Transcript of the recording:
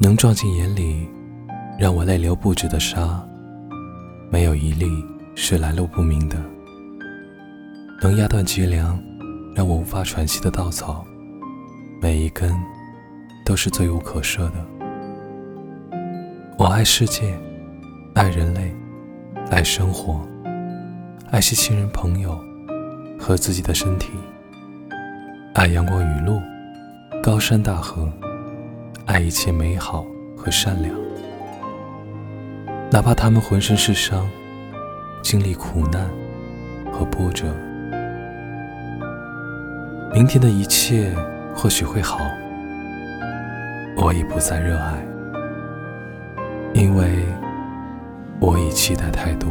能撞进眼里，让我泪流不止的沙，没有一粒是来路不明的；能压断脊梁，让我无法喘息的稻草，每一根都是罪无可赦的。我爱世界，爱人类，爱生活，爱惜亲人朋友和自己的身体，爱阳光雨露，高山大河。爱一切美好和善良，哪怕他们浑身是伤，经历苦难和波折。明天的一切或许会好，我已不再热爱，因为我已期待太多。